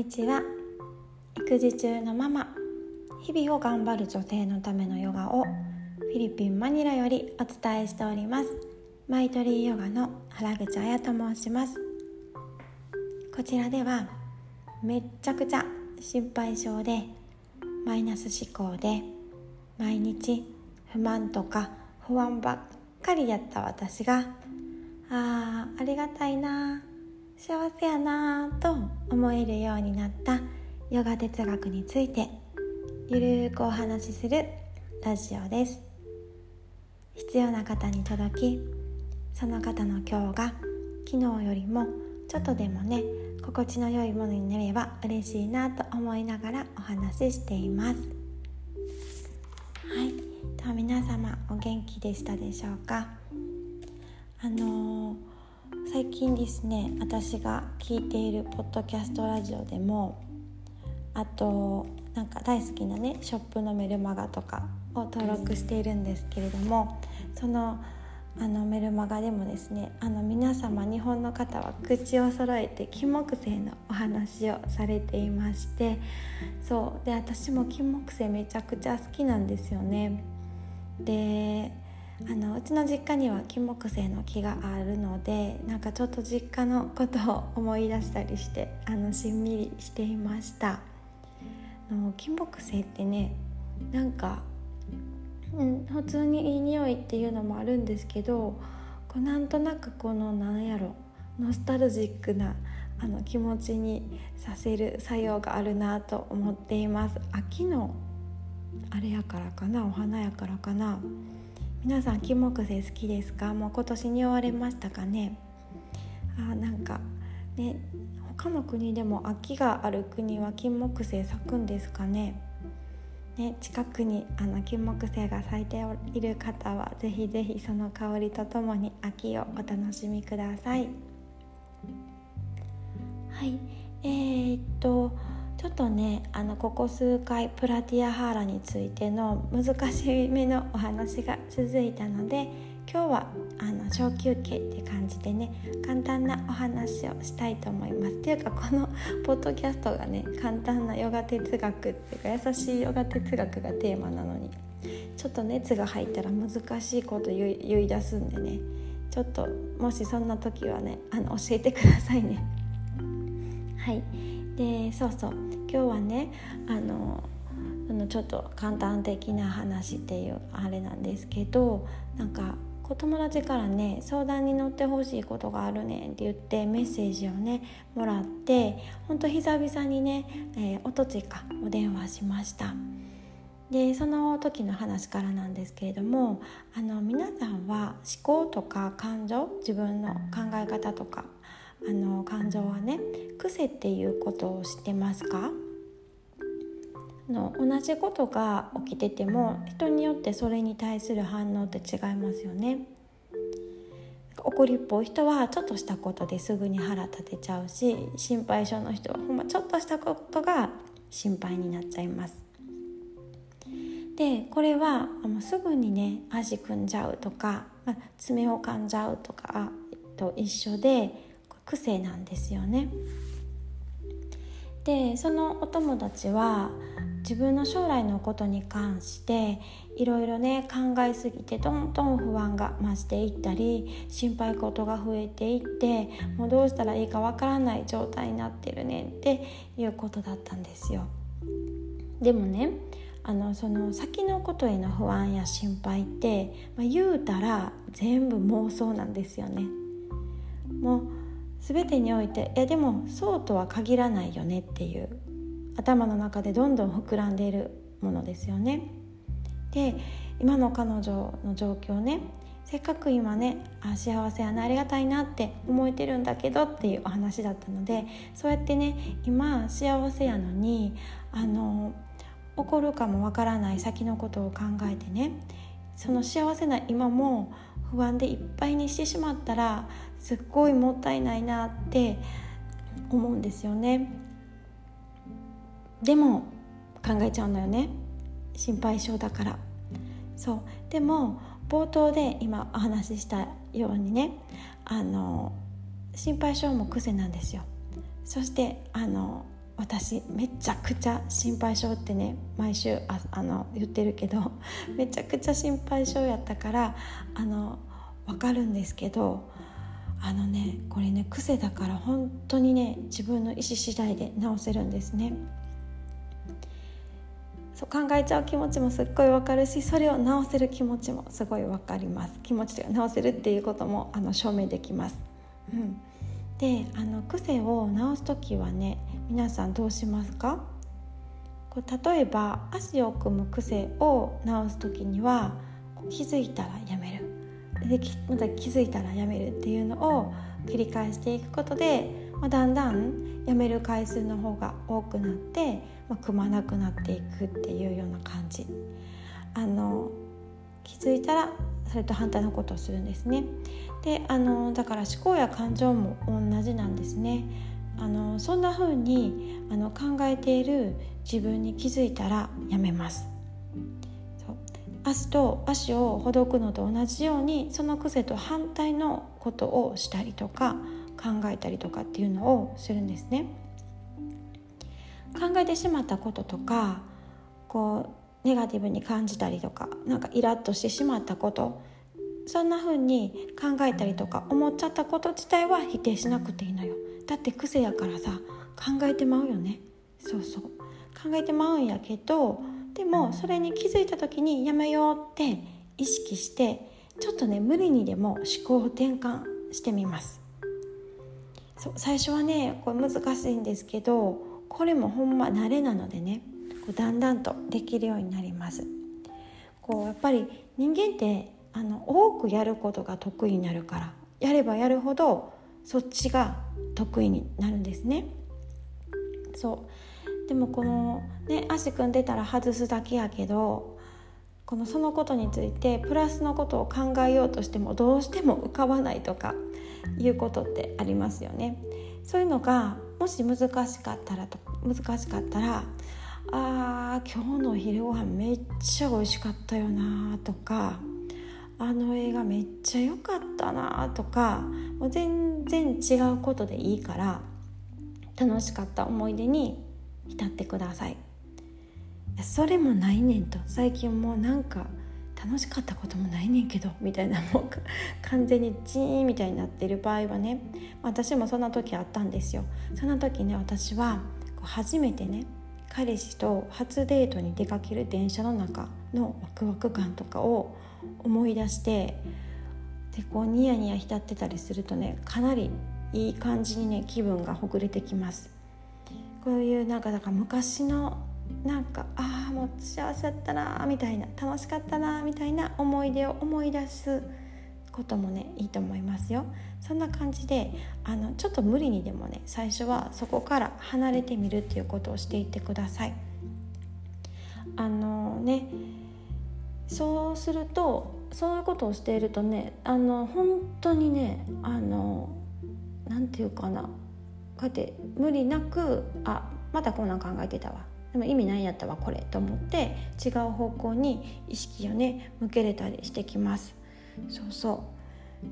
にちは。育児中のママ。日々を頑張る女性のためのヨガをフィリピンマニラよりお伝えしております。マイトリーヨガの原口彩と申します。こちらではめっちゃくちゃ心配性でマイナス思考で毎日不満とか不安ばっかりやった私があーありがたいな幸せやなと思えるようになったヨガ哲学についてゆるーくお話しするラジオです。必要な方に届きその方の今日が昨日よりもちょっとでもね心地の良いものになれば嬉しいなと思いながらお話ししています。はい。では皆様お元気でしたでしょうか？あのー最近ですね私が聞いているポッドキャストラジオでもあとなんか大好きなねショップのメルマガとかを登録しているんですけれどもそのあのメルマガでもですねあの皆様日本の方は口を揃えて金木犀のお話をされていましてそうで私も金木犀めちゃくちゃ好きなんですよね。であのうちの実家には金木犀の木があるのでなんかちょっと実家のことを思い出したりしてあのしんみりしていました。の金木犀ってねなんか、うん、普通にいい匂いっていうのもあるんですけどこうなんとなくこのなんやろノスタルジックなあの気持ちにさせる作用があるなと思っています。秋のあれやからかなお花やからかな。皆さん金木犀好きですか？もう今年に終われましたかね？あなんかね他の国でも秋がある国は金木犀咲くんですかね？ね近くにあの金木犀が咲いている方はぜひぜひその香りとともに秋をお楽しみください。はい。えー、っとちょっとねあのここ数回プラティアハーラについての難しめのお話が続いたので今日はあの小休憩って感じでね簡単なお話をしたいと思います。っていうかこのポッドキャストがね簡単なヨガ哲学っていうか優しいヨガ哲学がテーマなのにちょっと熱が入ったら難しいこと言い出すんでねちょっともしそんな時はねあの教えてくださいね。はい。でそうそう。今日はねあのあのちょっと簡単的な話っていうあれなんですけどなんかお友達からね相談に乗ってほしいことがあるねんって言ってメッセージをねもらってほんと久々にね、えー、おとついかお電話しました。でその時の話からなんですけれどもあの皆さんは思考とか感情自分の考え方とかあの感情はね癖っていうことを知ってますか？の同じことが起きてても人によってそれに対する反応って違いますよね。怒りっぽい人はちょっとしたことですぐに腹立てちゃうし心配性の人はほんまちょっとしたことが心配になっちゃいます。でこれはもうすぐにね足組んじゃうとか、まあ、爪を噛んじゃうとかと一緒で癖なんですよね。でそのお友達は自分の将来のことに関していろいろね考えすぎてどんどん不安が増していったり心配事が増えていってもうどうしたらいいかわからない状態になってるねっていうことだったんですよ。でもねあのその先のことへの不安や心配って、まあ、言うたら全部妄想なんですよね。もう全てにおいていやでもそうとは限らないよねっていう頭の中でどんどん膨らんでいるものですよね。で今の彼女の状況ねせっかく今ねあ幸せやなありがたいなって思えてるんだけどっていうお話だったのでそうやってね今幸せやのにあの起こるかもわからない先のことを考えてねその幸せな今も不安でいっぱいにしてしまったらすっごいもったいないなって思うんですよね。でも考えちゃうのよね。心配性だから。そう。でも冒頭で今お話ししたようにねあの心配性も癖なんですよ。そしてあの私めちゃくちゃ心配性ってね毎週ああの言ってるけど めちゃくちゃ心配性やったからあの分かるんですけどあのねこれね癖だから本当にね自分の意思次第で直せるんですね。そう考えちゃう気持ちもすっごいわかるしそれを直せる気持ちもすごいわかります気持ちで直せるっていうこともあの証明できます。うん、であの癖を直す時はね皆さんどうしますか？こう例えば足を組む癖を直す時には気づいたらやめる。でまた気づいたらやめるっていうのを繰り返していくことで、まあ、だんだんやめる回数の方が多くなって、まあ、組まなくなっていくっていうような感じ。あの気づいたらそれと反対のことをするんですね。であのだから思考や感情も同じなんですね。あのそんな風にあの考えている自分に気づいたらやめます。足と足をほどくのと同じようにその癖と反対のことをしたりとか考えたりとかっていうのをするんですね。考えてしまったこととかこうネガティブに感じたりとかなんかイラッとしてしまったことそんな風に考えたりとか思っちゃったこと自体は否定しなくていいのよ。だって癖やからさ考えてまうよね。そうそう。考えてまうんやけどでもそれに気づいた時にやめようって意識してちょっとね無理にでも思考を転換してみます。そう最初はねこれ難しいんですけどこれもほんま慣れなのでねこうだんだんとできるようになります。こうやっぱり人間ってあの多くやることが得意になるからやればやるほどそっちが得意になるんですね。そう。でもこのね足組んでたら外すだけやけどこのそのことについてプラスのことを考えようとしてもどうしても浮かばないとかいうことってありますよね。そういうのがもし難しかったらと難しかったら「あー今日のお昼ご飯めっちゃ美味しかったよな」とか「あの映画めっちゃ良かったな」とかもう全然違うことでいいから楽しかった思い出に浸ってください。それもないねんと最近もうなんか楽しかったこともないねんけどみたいなもう完全にジーンみたいになってる場合はね私もそんな時あったんですよ。そんな時ね私は初めてね彼氏と初デートに出かける電車の中のワクワク感とかを思い出してでこうニヤニヤ浸ってたりするとねかなりいい感じにね気分がほぐれてきます。こういうなんかだから昔のなんかああもう幸せだったなみたいな楽しかったなみたいな思い出を思い出すこともねいいと思いますよ。そんな感じであのちょっと無理にでもね最初はそこから離れてみるっていうことをしていってください。あのねそうするとそういうことをしているとねあの本当にねあのなんていうかなこうやって無理なくあまたこんなん考えてたわ。でも意味ないんやったわこれと思って違う方向に意識をね向けれたりしてきます。そうそ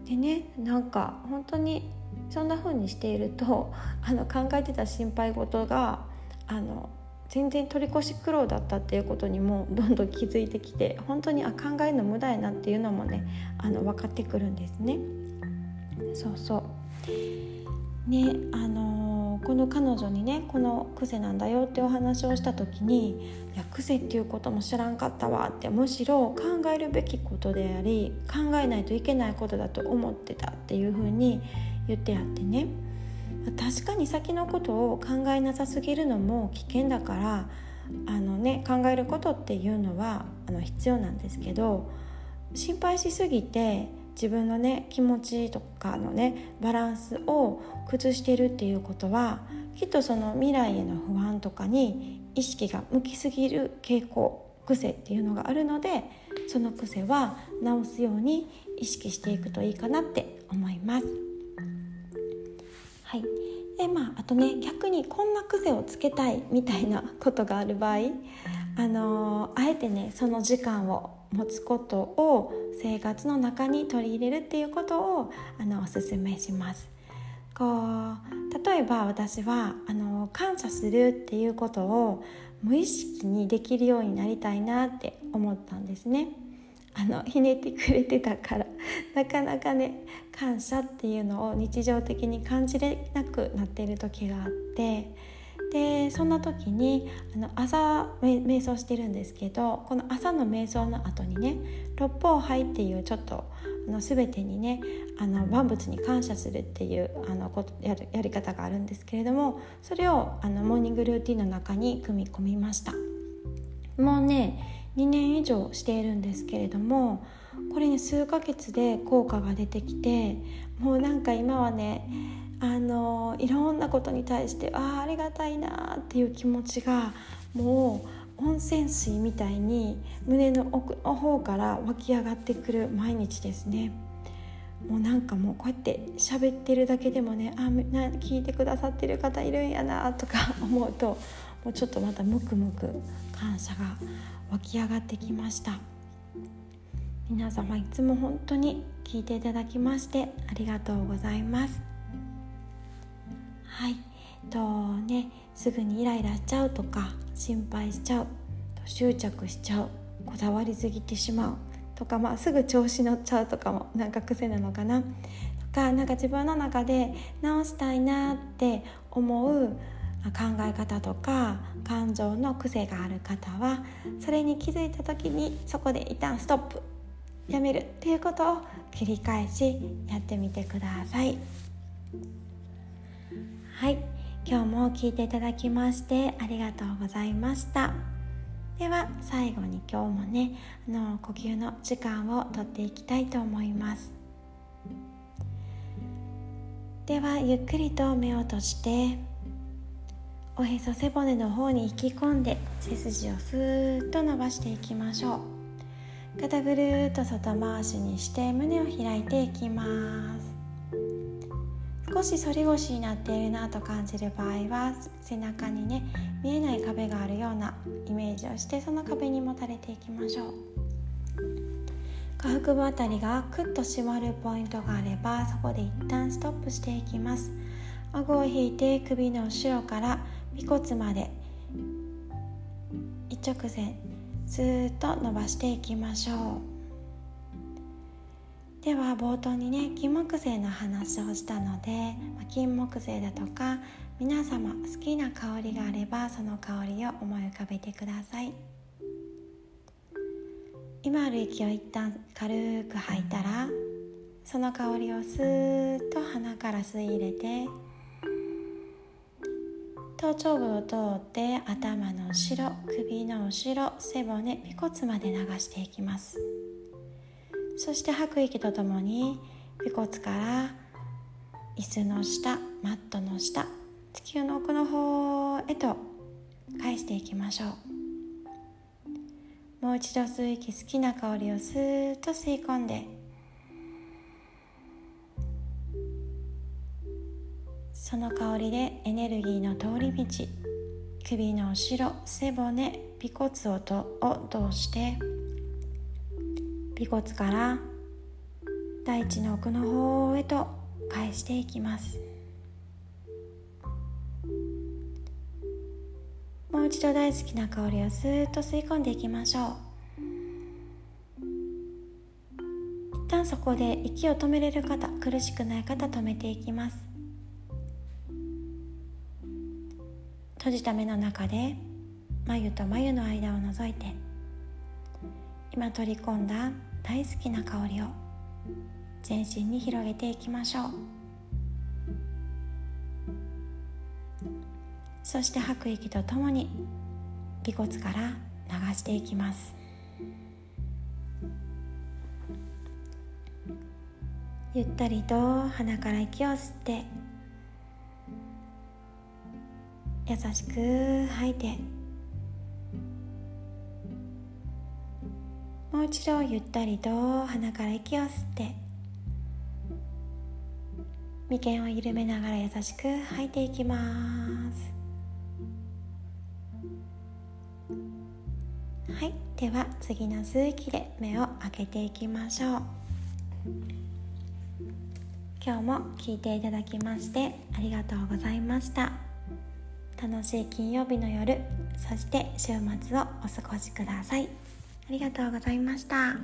うでねなんか本当にそんな風にしていると あの考えてた心配事があの全然取り越し苦労だったっていうことにもどんどん気づいてきて本当にあ考えるの無駄やなっていうのもねあの分かってくるんですね。そうそうねあのこの彼女にねこの癖なんだよってお話をした時に「いや癖っていうことも知らんかったわ」ってむしろ考えるべきことであり考えないといけないことだと思ってたっていうふうに言ってあってね。確かに先のことを考えなさすぎるのも危険だからあの、ね、考えることっていうのはあの必要なんですけど心配しすぎて自分のね気持ちとかのねバランスを崩してるっていうことはきっとその未来への不安とかに意識が向きすぎる傾向癖っていうのがあるのでその癖は直すように意識していくといいかなって思います。はいでまあ、あとね逆にこんな癖をつけたいみたいなことがある場合、あのー、あえてねその時間を持つことを生活の中に取り入れるっていうことをあのおすすめしますこう例えば私はあの感謝するっていうことを無意識にできるようになりたいなって思ったんですね。あのひねってくれてたから なかなかね感謝っていうのを日常的に感じれなくなっている時があってでそんな時にあの朝瞑想してるんですけどこの朝の瞑想の後にね六方杯っていうちょっとあの全てにねあの万物に感謝するっていうあのことやるやり方があるんですけれどもそれをあのモーニングルーティンの中に組み込みました。もうね2年以上しているんですけれどもこれね数ヶ月で効果が出てきてもうなんか今はねあのいろんなことに対してああありがたいなっていう気持ちがもう温泉水みたいに胸の奥の方から湧き上がってくる毎日ですね。もうなんかもうこうやって喋ってるだけでもねあな聞いてくださってる方いるんやなとか思うと もうちょっとまたムクムク感謝が湧き上がってきました皆様いつも本当に聞いていただきましてありがとうございますはい。とねすぐにイライラしちゃうとか心配しちゃう。執着しちゃう。こだわりすぎてしまう。とか、まあ、すぐ調子乗っちゃうとかもなんか癖なのかな。とかなんか自分の中で直したいなって思う考え方とか感情の癖がある方はそれに気づいた時にそこで一旦ストップ。やめるっていうことを繰り返しやってみてください。はい。今日も聞いていただきましてありがとうございました。では最後に今日もねあの呼吸の時間をとっていきたいと思います。ではゆっくりと目を閉じておへそ背骨の方に引き込んで背筋をスーッと伸ばしていきましょう。肩ぐるっと外回しにして胸を開いていきます。少し反り腰になっているなと感じる場合は背中にね見えない壁があるようなイメージをしてその壁にもたれていきましょう。下腹部あたりがクッと締まるポイントがあればそこで一旦ストップしていきます。顎を引いて首の後ろから尾骨まで一直線ずっと伸ばしていきましょう。では冒頭にね金木犀の話をしたので金木犀だとか皆様好きな香りがあればその香りを思い浮かべてください。今ある息を一旦軽く吐いたらその香りをスーッと鼻から吸い入れて頭頂部を通って頭の後ろ首の後ろ背骨尾骨まで流していきます。そして吐く息とともに尾骨から椅子の下マットの下地球の奥の方へと返していきましょう。もう一度吸う息好きな香りをスーッと吸い込んでその香りでエネルギーの通り道首の後ろ背骨尾骨音を通して尾骨から大地の奥の方へと返していきます。もう一度大好きな香りをスーッと吸い込んでいきましょう。一旦そこで息を止めれる方苦しくない方止めていきます。閉じた目の中で眉と眉の間を覗いて今取り込んだ大好きな香りを全身に広げていきましょう。そして吐く息とともに尾骨から流していきます。ゆったりと鼻から息を吸って優しく吐いてもう一度ゆったりと鼻から息を吸って眉間を緩めながら優しく吐いていきます。はいでは次の吸う息で目を開けていきましょう。今日も聞いていただきましてありがとうございました。楽しい金曜日の夜そして週末をお過ごしください。ありがとうございました。